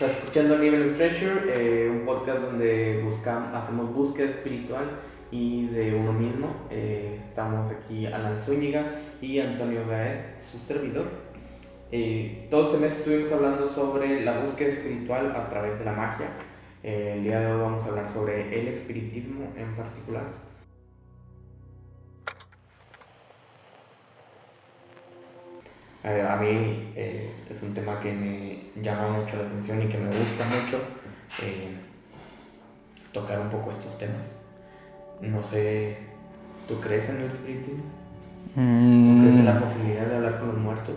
Estás escuchando Level of Treasure, eh, un podcast donde buscamos, hacemos búsqueda espiritual y de uno mismo. Eh, estamos aquí Alan Zúñiga y Antonio Gaet, su servidor. Eh, todo este mes estuvimos hablando sobre la búsqueda espiritual a través de la magia. Eh, el día de hoy vamos a hablar sobre el espiritismo en particular. Eh, a mí eh, es un tema que me llama mucho la atención y que me gusta mucho eh, tocar un poco estos temas. No sé, ¿tú crees en el espiritismo? ¿Tú crees en la Mm, posibilidad de hablar con los muertos?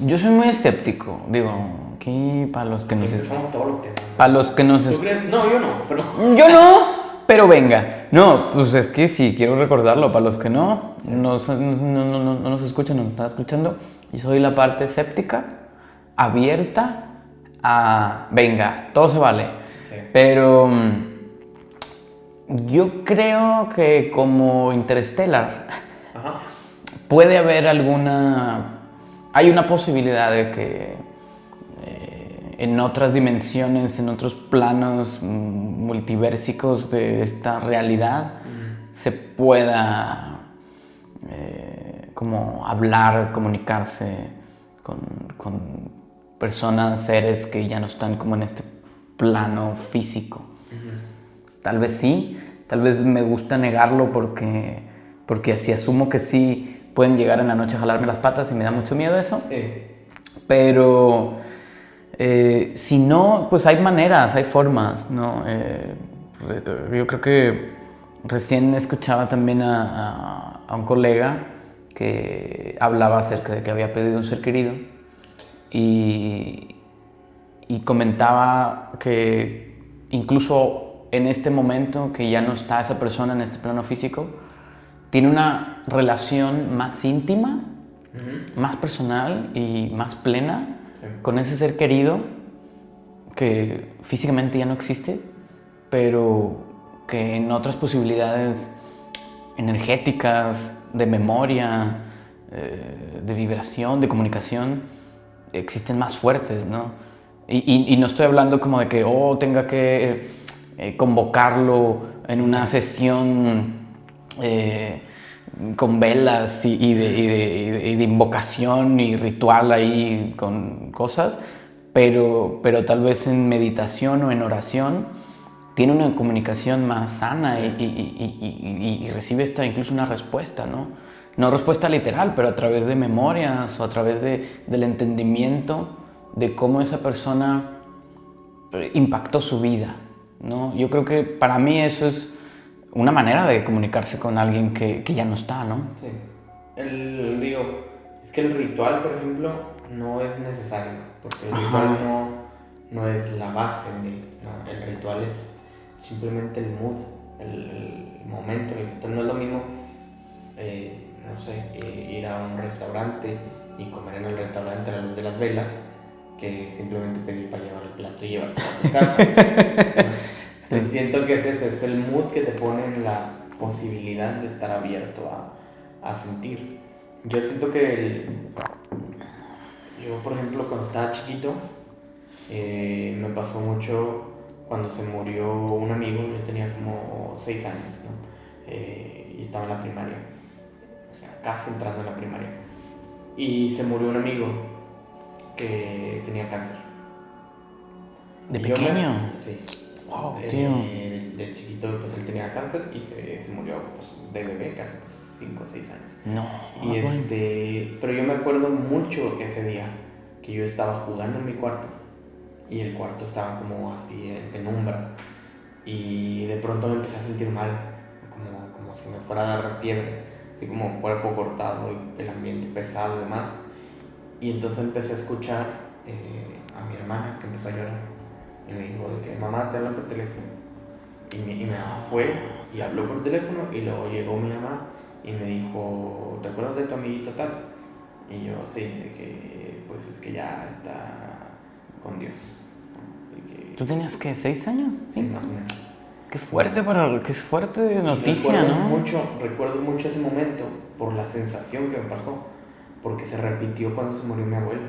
yo soy muy escéptico, digo, aquí para los que nos empezamos todos los temas. ¿no? para los que nos ¿Tú es- crees? No, yo no, pero... yo no, pero venga. No, pues es que sí, quiero recordarlo para los que no, no, no, no, no nos escuchan, no nos están escuchando. Yo soy la parte escéptica, abierta a, venga, todo se vale. Sí. Pero mm, yo creo que como Interstellar Ajá. puede haber alguna... Hay una posibilidad de que eh, en otras dimensiones, en otros planos mm, multiversicos de esta realidad, se pueda eh, como hablar, comunicarse con, con personas, seres que ya no están como en este plano físico. Tal vez sí, tal vez me gusta negarlo porque, porque así asumo que sí pueden llegar en la noche a jalarme las patas y me da mucho miedo eso. Sí. Pero eh, si no, pues hay maneras, hay formas, ¿no? Eh, yo creo que recién escuchaba también a, a- a un colega que hablaba acerca de que había perdido un ser querido y, y comentaba que incluso en este momento que ya no está esa persona en este plano físico, tiene una relación más íntima más personal y más plena Sí. con ese ser querido que físicamente ya no existe, pero que en otras posibilidades energéticas, de memoria, eh, de vibración, de comunicación, existen más fuertes, ¿no? Y, no estoy hablando como de que, oh, tenga que eh, convocarlo en una sesión eh, con velas y, de, de invocación y ritual ahí con cosas, pero, pero tal vez en meditación o en oración tiene una comunicación más sana y, y- y- y- recibe esta incluso una respuesta, ¿no? No respuesta literal, pero a través de memorias o a través de- del entendimiento de cómo esa persona eh, impactó su vida, ¿no? Yo creo que para mí eso es una manera de comunicarse con alguien que, que ya no está, ¿no? Sí. El, digo, es que el ritual, por ejemplo, no es necesario, porque el Ajá. ritual no, no es la base, no, el ritual es simplemente el mood, el, el momento en el que estás. No es lo mismo, eh, no sé, eh, ir a un restaurante y comer en el restaurante a la luz de las velas, que simplemente pedir para llevar el plato y llevarte a tu casa. Entonces, siento que es eso, es el mood que te pone en la posibilidad de estar abierto a, a sentir. Yo siento que el- yo, por ejemplo, cuando estaba chiquito, eh, me pasó mucho cuando se murió un amigo, yo tenía como 6 años, ¿no? Eh, y estaba en la primaria, o sea, casi entrando en la primaria. Y se murió un amigo que tenía cáncer. ¿De Y me- pequeño? sí. Wow, de, tío. de- de chiquito, pues él tenía cáncer y se, se murió pues, de bebé, casi 5 o 6 años. No. Y ah, bueno. este, pero yo me acuerdo mucho ese día que yo estaba jugando en mi cuarto y el cuarto estaba como así en penumbra y de pronto me empecé a sentir mal, como, como si me fuera a dar fiebre, así como cuerpo cortado y el ambiente pesado y demás. Y entonces empecé a escuchar eh, a mi hermana que empezó a llorar y me dijo de que mamá te hablan por teléfono. Y mi, y mi mamá fue y habló por teléfono y luego llegó mi mamá y me dijo, ¿te acuerdas de tu amiguito tal? Y yo, sí, de que pues es que ya está con Dios. ¿Tú tenías que seis años? sí, ¿Cinco? Qué fuerte para qué fuerte noticia, recuerdo ¿no? Mucho, recuerdo mucho ese momento por la sensación que me pasó, porque se repitió cuando se murió mi abuelo.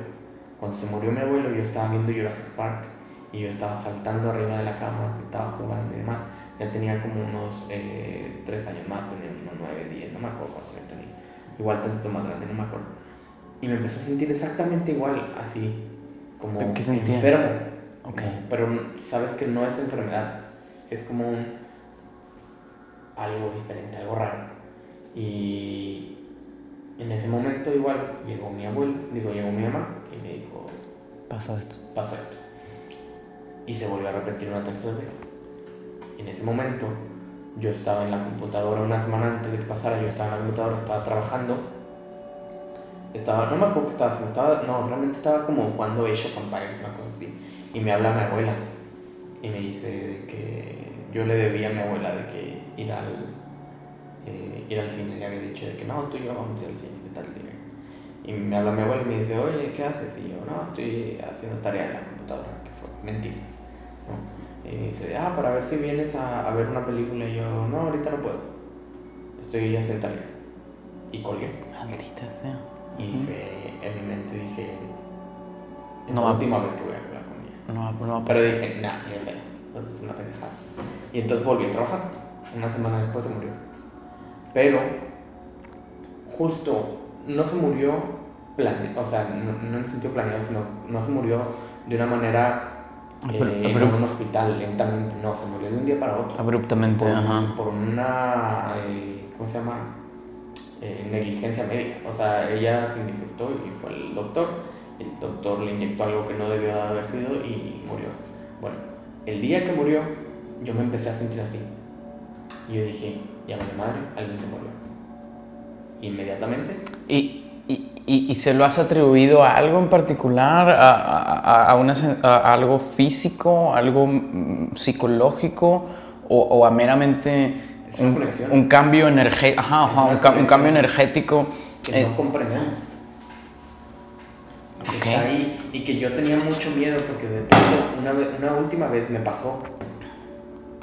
Cuando se murió mi abuelo, yo estaba viendo Jurassic Park y yo estaba saltando arriba de la cama, estaba jugando y demás. Ya tenía como unos eh, tres años más, tenía unos nueve, diez, no me acuerdo cuántos años tenía. Igual tanto más grande, no me acuerdo. Y me empecé a sentir exactamente igual, así, como ¿Pero qué enfermo. Ok. Pero sabes que no es enfermedad, es como un algo diferente, algo raro. Y en ese momento igual llegó mi abuelo, digo, llegó mi mamá y me dijo, Pasó esto. pasó esto. Y se volvió a repetir una tercera vez. En ese momento yo estaba en la computadora una semana antes de que pasara, yo estaba en la computadora, estaba trabajando. Estaba, no me acuerdo qué estaba haciendo, estaba, no, realmente estaba como jugando Age of Empires, una cosa así. Y me habla mi abuela y me dice de que yo le debía a mi abuela de que ir al, eh, ir al cine. Le había dicho de que no, tú y yo vamos a ir al cine, ¿qué tal? Dime. Y me habla mi abuela y me dice, oye, ¿qué haces? Y yo, no, estoy haciendo tarea en la computadora, que fue mentira. ¿no? Y me dice, ah, para ver si vienes a, a ver una película. Y yo, no, ahorita no puedo. Estoy haciendo tarea. Y colgué. Maldita sea. Y dije, en mi mente dije, es No la última vez que voy a. No, no Pero dije, nah, de pedo. Entonces es una pendejada. Y entonces volví a trabajar. Una semana después se murió. Pero, justo, no se murió planeado, o sea, no, no en el sentido planeado, sino no se murió de una manera Abru- eh, en un hospital lentamente. No, se murió de un día para otro. Abruptamente, Por, ajá. por una, eh, ¿cómo se llama? Eh, negligencia médica. O sea, ella se indigestó y fue el doctor. El doctor le inyectó algo que no debió de haber sido y murió. Bueno, el día que murió, yo me empecé a sentir así. Y yo dije, ya vale madre, alguien se murió. Inmediatamente, ¿Y, y, y, y se lo has atribuido a algo en particular? ¿A, a, a una a- algo físico? ¿Algo mm, psicológico? ¿O, o a meramente un, un cambio energético? Ajá, ajá, un, ca- un cambio energético. que eh, no comprendemos. Que Ok. está ahí y que yo tenía mucho miedo porque de pronto, una, vez- una última vez me pasó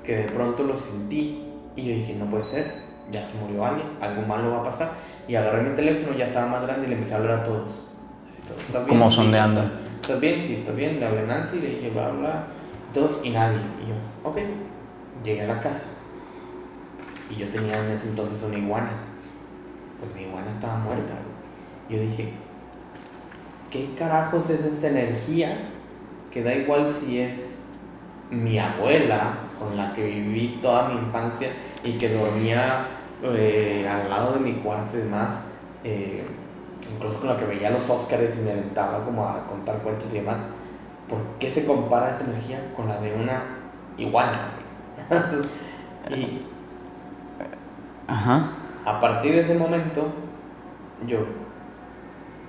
que de pronto lo sentí y yo dije, no puede ser, ya se murió alguien, algo malo va a pasar. Y agarré mi teléfono, ya estaba más grande y le empecé a hablar a todos. Como Sí, sondeando. ¿Estás bien? Sí, estás bien. Le hablé a Nancy, le dije, bla, bla, todos y nadie. Y yo, ok. Llegué a la casa y yo tenía en ese entonces una iguana. Pues mi iguana estaba muerta. Yo dije, ¿qué carajos es esta energía? Que da igual si es mi abuela con la que viví toda mi infancia y que dormía eh, al lado de mi cuarto y demás, eh, incluso con la que veía los Óscares y me aventaba como a contar cuentos y demás. ¿Por qué se compara esa energía con la de una iguana? y Ajá. a partir de ese momento, yo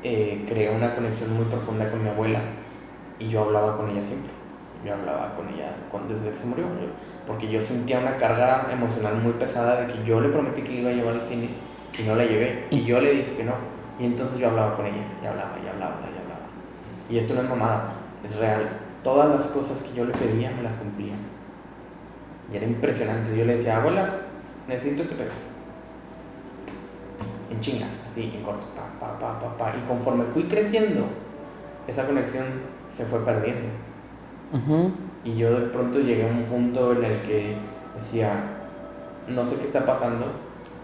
eh, creé una conexión muy profunda con mi abuela y yo hablaba con ella siempre. Yo hablaba con ella cuando, desde que se murió, porque yo sentía una carga emocional muy pesada de que yo le prometí que iba a llevar al cine y no la llevé. Y yo le dije que no. Y entonces yo hablaba con ella, y hablaba, y hablaba, y hablaba. Y esto no es mamada, es real. Todas las cosas que yo le pedía me las cumplía. Y era impresionante. Yo le decía, abuela, necesito este pedo en chinga, así, en corto, pa, pa, pa, pa, pa. Y conforme fui creciendo, esa conexión se fue perdiendo. Y yo de pronto llegué a un punto en el que decía, no sé qué está pasando,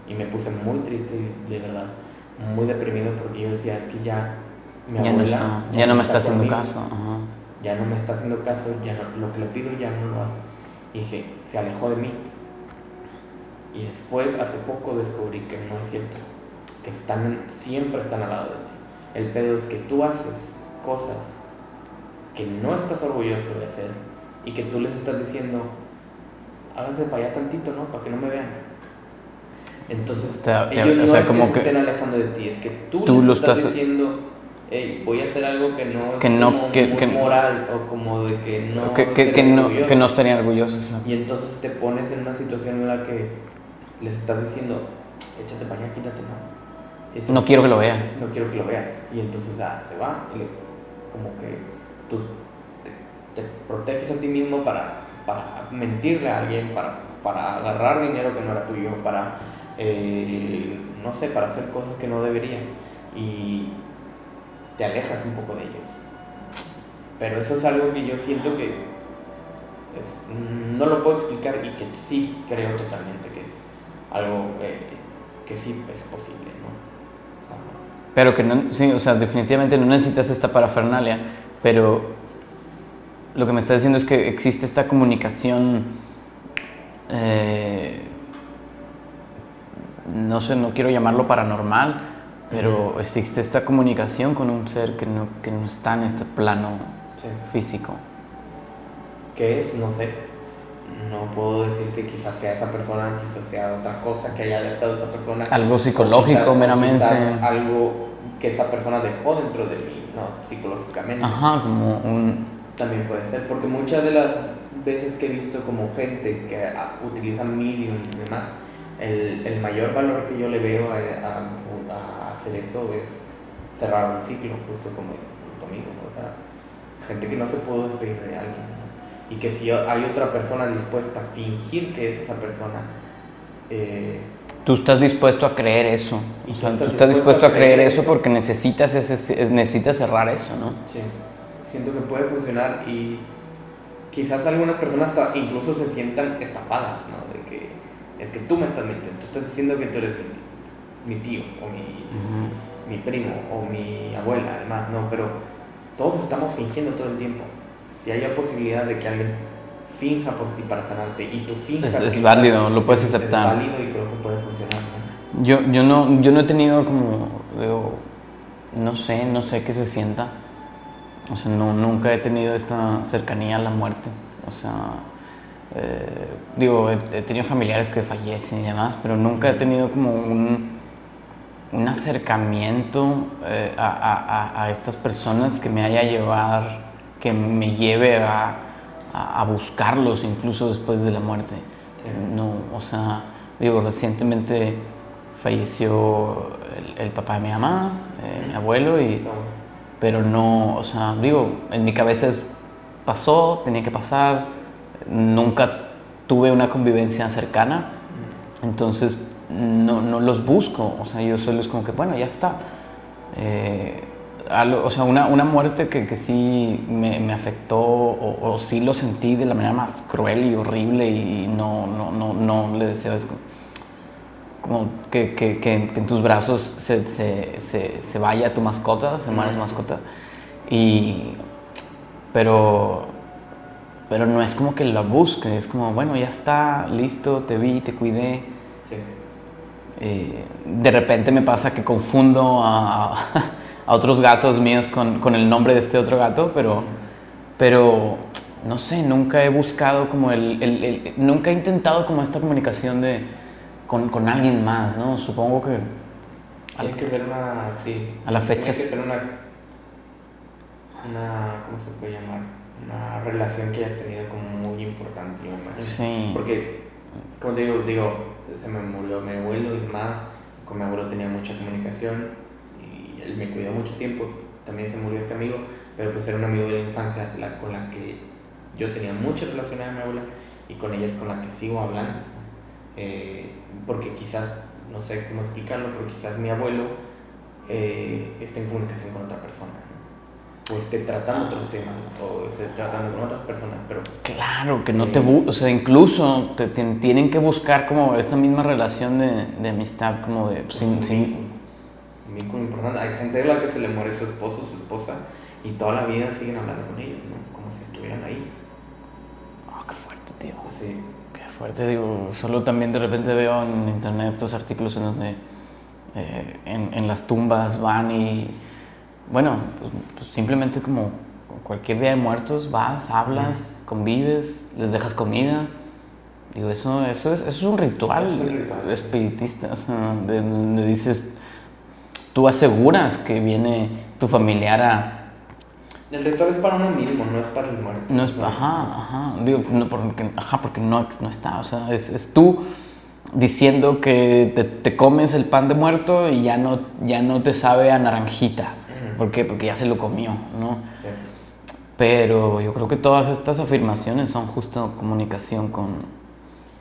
y me puse muy triste, de verdad, muy deprimido, porque yo decía, es que ya mi Ya no, abuela está, ya no me está haciendo caso. Ajá. Ya no me está haciendo caso, ya no- lo que le pido ya no lo hace. Y dije, se alejó de mí. Y después, hace poco, descubrí que no es cierto. Que están, siempre están al lado de ti. El pedo es que tú haces cosas que no estás orgulloso de hacer y que tú les estás diciendo, háganse para allá tantito, ¿no? Para que no me vean. Entonces, Te- te- ellos o no sea, es como que estén alejando de ti, es que tú, tú les lo estás, estás- diciendo, hey, voy a hacer algo que no es Que no- como que- muy que- moral o como de que no que, que, que no, que no estarían orgullosos. Y entonces te pones en una situación en la que les estás diciendo, échate para allá, quítate, ¿no? Entonces- No quiero que lo veas. No quiero que lo veas. Y entonces ah, se va y le- como que tú te, te proteges a ti mismo para, para mentirle a alguien, para, para agarrar dinero que no era tuyo, para, eh, no sé, para hacer cosas que no deberías. Y te alejas un poco de ellos. Pero eso es algo que yo siento que no lo puedo explicar y que sí creo totalmente que es algo eh, que sí es posible, ¿no? Pero que no, sí, o sea, definitivamente no necesitas esta parafernalia, pero lo que me está diciendo es que existe esta comunicación, eh, no sé, no quiero llamarlo paranormal, pero existe esta comunicación con un ser que no, que no está en este plano físico. ¿Qué es? No sé. No puedo decir que quizás sea esa persona, quizás sea otra cosa que haya dejado esa persona. Algo psicológico meramente. algo que esa persona dejó dentro de mí, ¿no? Psicológicamente. Ajá, como un... También puede ser, porque muchas de las veces que he visto como gente que utiliza medium y demás, el, el, mayor valor que yo le veo a, a, hacer eso es cerrar un ciclo, justo como dice tu amigo, o sea, gente que no se puede despedir de alguien y que si hay otra persona dispuesta a fingir que es esa persona, eh, tú estás dispuesto a creer eso. tú, estás, dispuesto, a creer, eso porque necesitas, ese, necesitas cerrar eso, ¿no? Sí, siento que puede funcionar y quizás algunas personas incluso se sientan estafadas, ¿no? De que es que tú me estás mintiendo, tú estás diciendo que tú eres mi, tío o mi, mi primo o mi abuela, además, ¿no? Pero todos estamos fingiendo todo el tiempo si haya posibilidad de que alguien finja por ti para sanarte y tú finjas es, es válido, lo puedes aceptar. Es válido y creo que puede funcionar. Yo, yo, no, yo no he tenido como, digo, no sé, no sé qué se sienta. O sea, no, nunca he tenido esta cercanía a la muerte. O sea, eh, digo, he, tenido familiares que fallecen y demás, pero nunca he tenido como un, un acercamiento eh, a, a, a, estas personas que me haya llevar que me lleve a, a, buscarlos incluso después de la muerte. No, o sea, digo, recientemente falleció el, papá de mi mamá, eh, mi abuelo, y, pero no, o sea, digo, en mi cabeza pasó, tenía que pasar, nunca tuve una convivencia cercana, entonces no, no los busco, o sea, yo solo es como que, bueno, ya está. Eh, o sea, una, una muerte que, que, sí me, me afectó o, o, sí lo sentí de la manera más cruel y horrible y no, no, no, no le deseo, es como, que, que, que, en tus brazos se, se, se, se, vaya tu mascota, se muera tu mascota. Y, pero, pero no es como que la busque, es como, bueno, ya está, listo, te vi, te cuidé. Sí. Eh, de repente me pasa que confundo a a otros gatos míos con, con, el nombre de este otro gato, pero, pero no sé, nunca he buscado como el, el, nunca he intentado como esta comunicación de, con, con alguien más, ¿no? Supongo que... Tiene que ser una, sí. A la fecha... Tiene que ser una, una, ¿cómo se puede llamar? Una relación que hayas tenido como muy importante, Sí. Porque, como digo, digo, se me murió mi abuelo y demás, con mi abuelo tenía mucha comunicación él me cuidó mucho tiempo, también se murió este amigo, pero pues era un amigo de la infancia la, con la que yo tenía mucha relación a mi abuela y con ella es con la que sigo hablando. Eh, porque quizás, no sé cómo explicarlo, pero quizás mi abuelo eh, esté en comunicación con otra persona. o esté tratando otros temas, o esté tratando con otras personas, pero... Claro, que no te... Eh, o sea, incluso te, tienen que buscar como esta misma relación de, de amistad, como de... Sin, sin, vínculo importante. Hay gente de la que se le muere su esposo, su esposa, y toda la vida siguen hablando con ellos, ¿no? Como si estuvieran ahí. Ah, qué fuerte, tío. Sí. Qué fuerte, digo. Solo también de repente veo en internet estos artículos en donde eh, en, en, las tumbas van y, bueno, pues, pues, simplemente como cualquier día de muertos vas, hablas, convives, les dejas comida. Digo, eso, eso, es, eso es un ritual, es un ritual espiritista, o sea, de, donde dices, tú aseguras que viene tu familiar a... El ritual es para uno mismo, no es para el muerto. No es para... Ajá, ajá. Digo, no, porque, ajá, porque no, no está. O sea, es, es tú diciendo que te, te, comes el pan de muerto y ya no, ya no te sabe a naranjita. ¿Por qué? Porque ya se lo comió, ¿no? Sí. Pero yo creo que todas estas afirmaciones son justo comunicación con,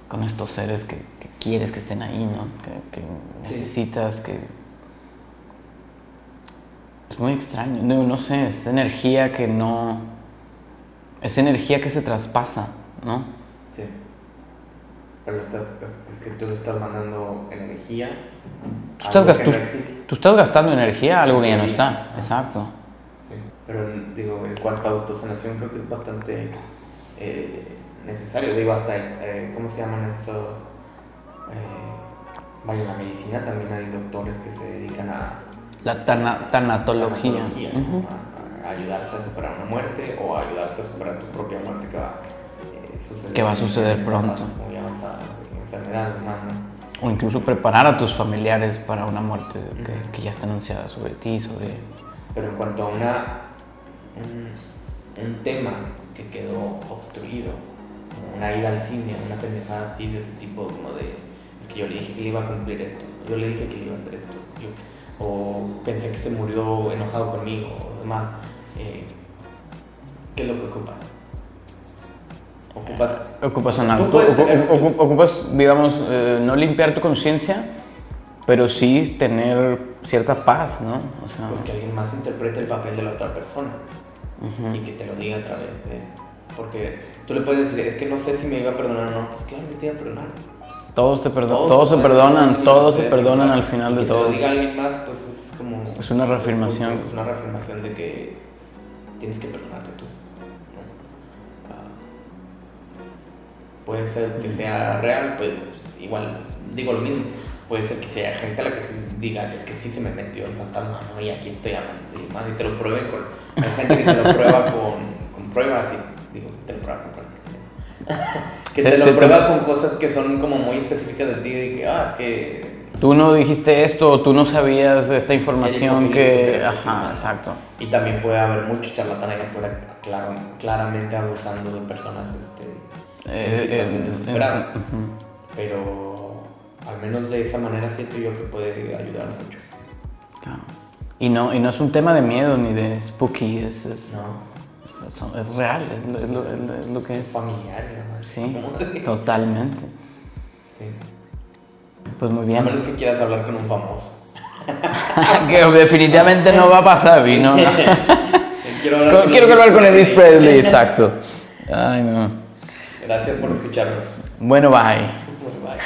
con estos seres que, que, quieres que estén ahí, ¿no? Que, que necesitas, que Es muy extraño. No, no sé, es energía que no. Es energía que se traspasa, ¿no? Sí. Pero lo estás, es que tú le estás mandando energía. Tú estás, tú- no existe. tú estás gastando energía a algo que ya no está. Exacto. Sí, Pero digo, en cuanto a autosanación creo que es bastante eh, necesario. Digo, hasta, eh, ¿cómo se llaman estos? Eh, vaya, en la medicina también hay doctores que se dedican a La tana- tanatología. tanatología, ¿no? Ujú. a, a ayudarte a superar una muerte o a ayudarte a superar tu propia muerte que va, eh, suceder Que va a suceder pronto. O incluso preparar a tus familiares para una muerte que, ya está anunciada sobre ti, sobre... Pero en cuanto a una, un, un tema que quedó obstruido, una ida al cine, una pendejada así de ese tipo, como de, es que yo le dije que le iba a cumplir esto, yo le dije que le iba a hacer esto, yo- o pensé que se murió enojado conmigo, o demás, eh, ¿qué es lo que ocupas? Ocupas Ocupas Ocu- tener- ocu- ocupas, digamos, eh, no limpiar tu conciencia, pero sí tener cierta paz, ¿no? O sea, pues, que alguien más interprete el papel de la otra persona. ujú. y que te lo diga a través de. Porque tú le puedes decir, es que no sé si me iba a perdonar o no. Pues claro que te iba a perdonar. Todos te perdonan, Todos todos se perdonan, todos todos se perdonan al final de que todo. Diga alguien más, pues es como. Es una reafirmación. Es una reafirmación de que tienes que perdonarte tú. ¿no? Ah, puede ser que sea real, pues igual digo lo mismo. Puede ser que sea gente a la que se diga, es que sí se me metió el fantasma, ¿no? Y aquí estoy hablando. Y más, y te lo prueben con. Hay gente que te lo prueba con, con pruebas y digo, te lo prueba con pruebas. que Te- te lo te- prueba con cosas que son como muy específicas de ti, de que, ah, es que Tú no dijiste esto, tú no sabías esta información que... Felipe, Ajá, exacto. Y también puede haber muchos charlatanes allá afuera, claro, claramente abusando de personas este, en Eh, situaciones eh, eh, ujú. Pero al menos de esa manera siento yo que puede ayudar mucho. Claro. Y no, y no es un tema de miedo ni de spooky, es, es, ¿No? Es, son- es real, es lo, es lo- es lo- es lo que es. Familiar, demás. Sí, totalmente. Sí. Pues muy A bien. menos que quieras hablar con un famoso. que definitivamente no va a pasar, no. Quiero hablar Con- Quiero hablar con Elvis Presley. Exacto. Ay, no. Gracias por escucharnos. Bueno, bye. Bye.